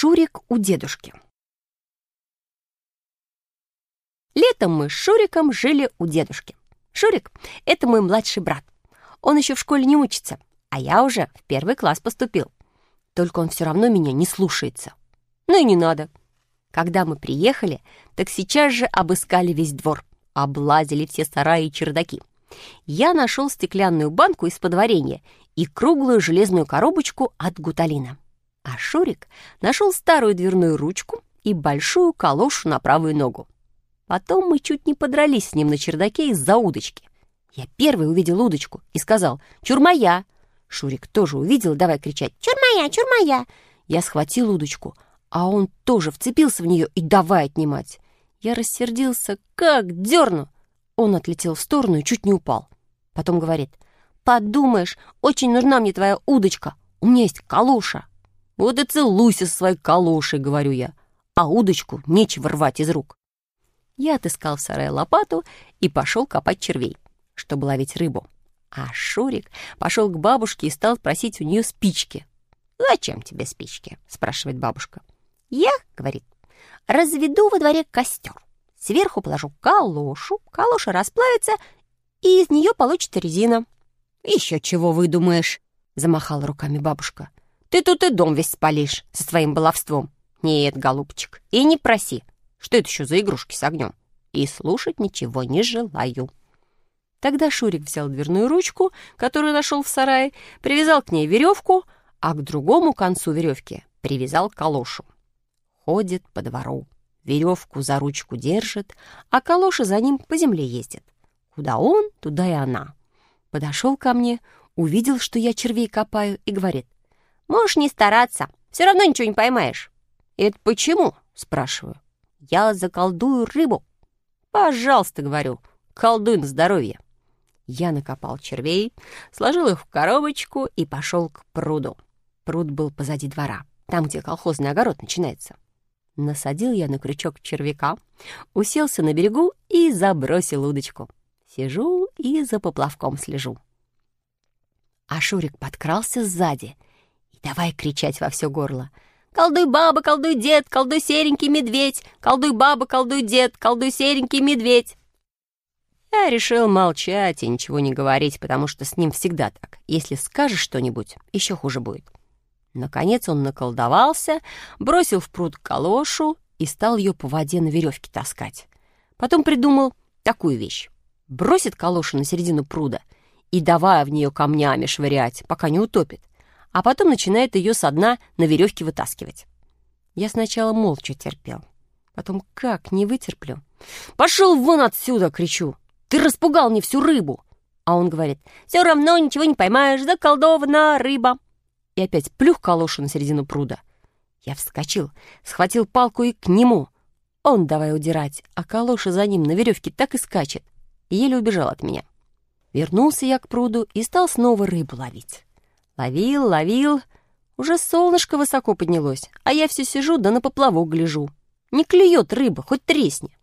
Шурик у дедушки. Летом мы с Шуриком жили у дедушки. Шурик — это мой младший брат. Он еще в школе не учится, а я уже в первый класс поступил. Только он все равно меня не слушается. Ну и не надо. Когда мы приехали, так сейчас же обыскали весь двор, облазили все сараи и чердаки. Я нашел стеклянную банку из-под варенья и круглую железную коробочку от гуталина. А Шурик нашел старую дверную ручку и большую калошу на правую ногу. Потом мы чуть не подрались с ним на чердаке из-за удочки. Я первый увидел удочку и сказал «Чур моя!». Шурик тоже увидел, давай кричать «Чур моя, чур моя!». Я схватил удочку, а он тоже вцепился в нее и давай отнимать. Я рассердился, как дерну. Он отлетел в сторону и чуть не упал. Потом говорит «Подумаешь, очень нужна мне твоя удочка, у меня есть калуша». «Вот и целуйся со своей калошей», — говорю я. «А удочку нечего рвать из рук». Я отыскал в сарае лопату и пошел копать червей, чтобы ловить рыбу. А Шурик пошел к бабушке и стал просить у нее спички. «Зачем тебе спички?» — спрашивает бабушка. «Я, — говорит, — разведу во дворе костер. Сверху положу калошу, калоша расплавится, и из нее получится резина». «Еще чего выдумаешь?» — замахала руками бабушка. Ты тут и дом весь спалишь со своим баловством. Нет, голубчик, и не проси. Что это еще за игрушки с огнем? И слушать ничего не желаю. Тогда Шурик взял дверную ручку, которую нашел в сарае, привязал к ней веревку, а к другому концу веревки привязал калошу. Ходит по двору, веревку за ручку держит, а калоша за ним по земле ездит. Куда он, туда и она. Подошел ко мне, увидел, что я червей копаю, и говорит, Можешь не стараться, все равно ничего не поймаешь. Это почему? Спрашиваю. Я заколдую рыбу. Пожалуйста, говорю, колдуй на здоровье. Я накопал червей, сложил их в коробочку и пошел к пруду. Пруд был позади двора, там, где колхозный огород начинается. Насадил я на крючок червяка, уселся на берегу и забросил удочку. Сижу и за поплавком слежу. А Шурик подкрался сзади — и давай кричать во все горло. «Колдуй баба, колдуй дед, колдуй серенький медведь! Колдуй баба, колдуй дед, колдуй серенький медведь!» Я решил молчать и ничего не говорить, потому что с ним всегда так. Если скажешь что-нибудь, еще хуже будет. Наконец он наколдовался, бросил в пруд калошу и стал ее по воде на веревке таскать. Потом придумал такую вещь. Бросит калошу на середину пруда и давая в нее камнями швырять, пока не утопит а потом начинает ее со дна на веревке вытаскивать. Я сначала молча терпел. Потом как не вытерплю. «Пошел вон отсюда!» — кричу. «Ты распугал мне всю рыбу!» А он говорит, «Все равно ничего не поймаешь, заколдована рыба!» И опять плюх калошу на середину пруда. Я вскочил, схватил палку и к нему. Он давай удирать, а калоша за ним на веревке так и скачет. Еле убежал от меня. Вернулся я к пруду и стал снова рыбу ловить. Ловил, ловил. Уже солнышко высоко поднялось, а я все сижу да на поплавок гляжу. Не клюет рыба, хоть тресни.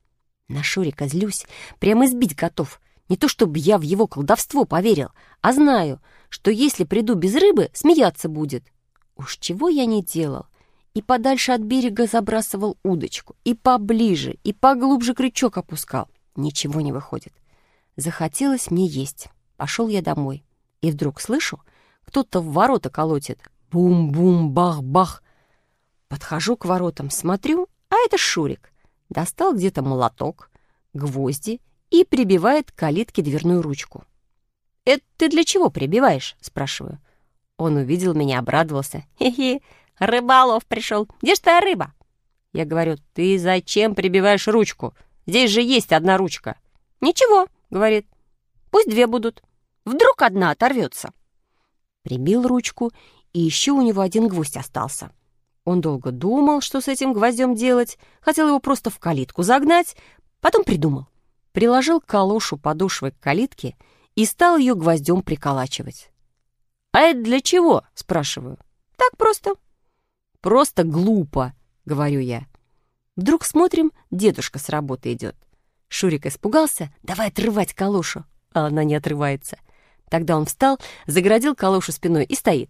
На Шурика злюсь, прямо избить готов. Не то чтобы я в его колдовство поверил, а знаю, что если приду без рыбы, смеяться будет. Уж чего я не делал. И подальше от берега забрасывал удочку, и поближе, и поглубже крючок опускал. Ничего не выходит. Захотелось мне есть. Пошел я домой. И вдруг слышу, кто-то в ворота колотит. Бум-бум-бах-бах. Подхожу к воротам, смотрю, а это Шурик. Достал где-то молоток, гвозди и прибивает к калитке дверную ручку. «Это ты для чего прибиваешь?» — спрашиваю. Он увидел меня, обрадовался. «Хе-хе, рыболов пришел. Где ж твоя рыба?» Я говорю, «Ты зачем прибиваешь ручку? Здесь же есть одна ручка». «Ничего», — говорит, «пусть две будут. Вдруг одна оторвется». Прибил ручку, и еще у него один гвоздь остался. Он долго думал, что с этим гвоздем делать, хотел его просто в калитку загнать, потом придумал. Приложил калошу подошвой к калитке и стал ее гвоздем приколачивать. «А это для чего?» — спрашиваю. «Так просто». «Просто глупо», — говорю я. Вдруг смотрим, дедушка с работы идет. Шурик испугался, давай отрывать калошу, а она не отрывается. Тогда он встал, загородил калошу спиной и стоит.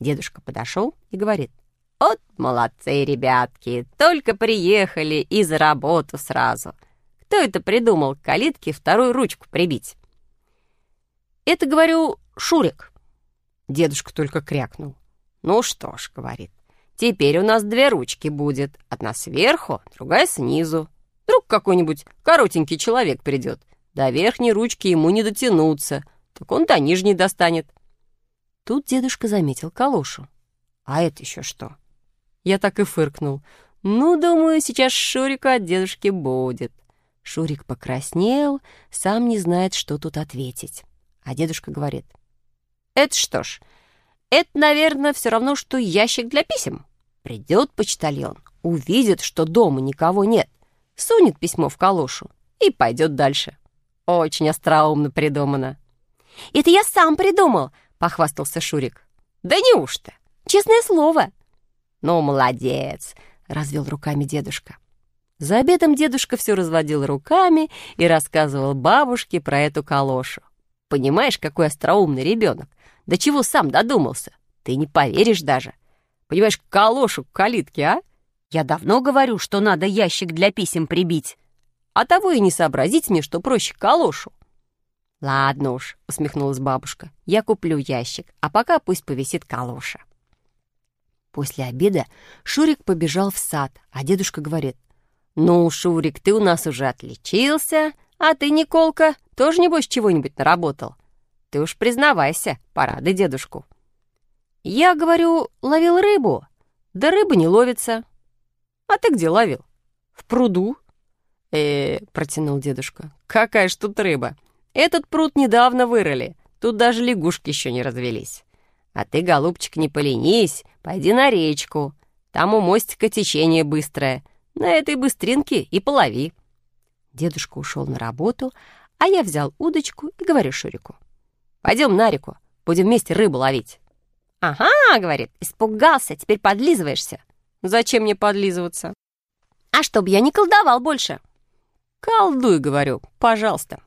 Дедушка подошел и говорит, «Вот молодцы, ребятки, только приехали и за работу сразу. Кто это придумал к калитке вторую ручку прибить?» «Это, говорю, Шурик». Дедушка только крякнул. «Ну что ж», — говорит, — «теперь у нас две ручки будет. Одна сверху, другая снизу. Вдруг какой-нибудь коротенький человек придет. До верхней ручки ему не дотянуться, так он до нижней достанет». Тут дедушка заметил калошу. «А это еще что?» Я так и фыркнул. «Ну, думаю, сейчас Шурика от дедушки будет». Шурик покраснел, сам не знает, что тут ответить. А дедушка говорит. «Это что ж, это, наверное, все равно, что ящик для писем. Придет почтальон, увидит, что дома никого нет, сунет письмо в калошу и пойдет дальше. Очень остроумно придумано». «Это я сам придумал», — похвастался Шурик. «Да неужто? Честное слово». «Ну, молодец!» — развел руками дедушка. За обедом дедушка все разводил руками и рассказывал бабушке про эту калошу. «Понимаешь, какой остроумный ребенок? До чего сам додумался? Ты не поверишь даже. Понимаешь, калошу к калитке, а? Я давно говорю, что надо ящик для писем прибить. А того и не сообразить мне, что проще калошу». «Ладно уж», — усмехнулась бабушка, — «я куплю ящик, а пока пусть повисит калоша». После обеда Шурик побежал в сад, а дедушка говорит, «Ну, Шурик, ты у нас уже отличился, а ты, Николка, тоже, небось, чего-нибудь наработал? Ты уж признавайся, порадуй дедушку». «Я, говорю, ловил рыбу, да рыба не ловится». «А ты где ловил?» «В пруду». «Э, протянул дедушка, какая ж тут рыба? Этот пруд недавно вырыли, тут даже лягушки еще не развелись». А ты, голубчик, не поленись, пойди на речку. Там у мостика течение быстрое. На этой быстринке и полови». Дедушка ушел на работу, а я взял удочку и говорю Шурику. «Пойдем на реку, будем вместе рыбу ловить». «Ага», — говорит, — «испугался, теперь подлизываешься». «Зачем мне подлизываться?» «А чтоб я не колдовал больше». «Колдуй», — говорю, — «пожалуйста».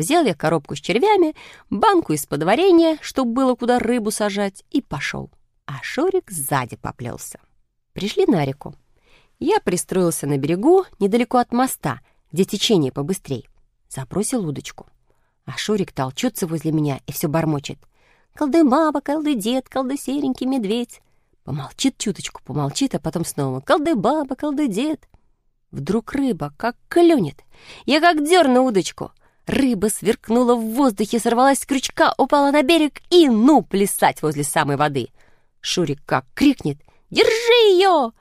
Взял я коробку с червями, банку из-под варенья, чтобы было куда рыбу сажать, и пошел. А Шурик сзади поплелся. Пришли на реку. Я пристроился на берегу, недалеко от моста, где течение побыстрей. Забросил удочку. А Шурик толчется возле меня и все бормочет. «Колды баба, колды дед, колды серенький медведь». Помолчит чуточку, помолчит, а потом снова «Колды баба, колды дед». Вдруг рыба как клюнет. Я как дерну удочку. Рыба сверкнула в воздухе, сорвалась с крючка, упала на берег и, ну, плясать возле самой воды. Шурик как крикнет «Держи ее!»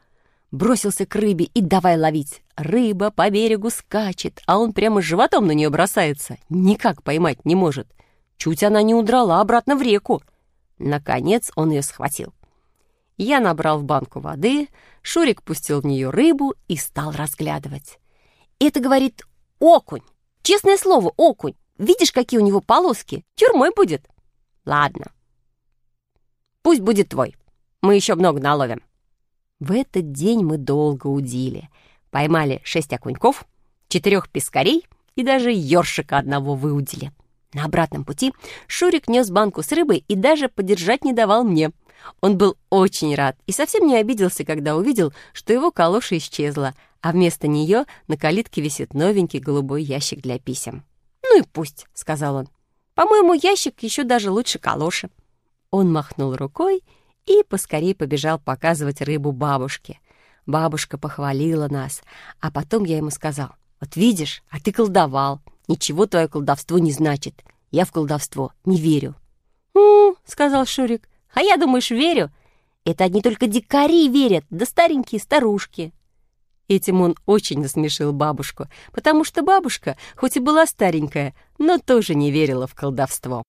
Бросился к рыбе и давай ловить. Рыба по берегу скачет, а он прямо животом на нее бросается. Никак поймать не может. Чуть она не удрала обратно в реку. Наконец он ее схватил. Я набрал в банку воды, Шурик пустил в нее рыбу и стал разглядывать. Это, говорит, окунь. Честное слово, окунь. Видишь, какие у него полоски? Тюрьмой будет. Ладно. Пусть будет твой. Мы еще много наловим. В этот день мы долго удили. Поймали шесть окуньков, четырех пескарей и даже ёршика одного выудили. На обратном пути Шурик нес банку с рыбой и даже подержать не давал мне. Он был очень рад и совсем не обиделся, когда увидел, что его калоша исчезла, а вместо нее на калитке висит новенький голубой ящик для писем. «Ну и пусть», — сказал он. «По-моему, ящик еще даже лучше калоши». Он махнул рукой и поскорее побежал показывать рыбу бабушке. Бабушка похвалила нас, а потом я ему сказал, «Вот видишь, а ты колдовал. Ничего твое колдовство не значит. Я в колдовство не верю». «Ну», — сказал Шурик, «а я, думаешь, верю? Это одни только дикари верят, да старенькие старушки». Этим он очень насмешил бабушку, потому что бабушка, хоть и была старенькая, но тоже не верила в колдовство.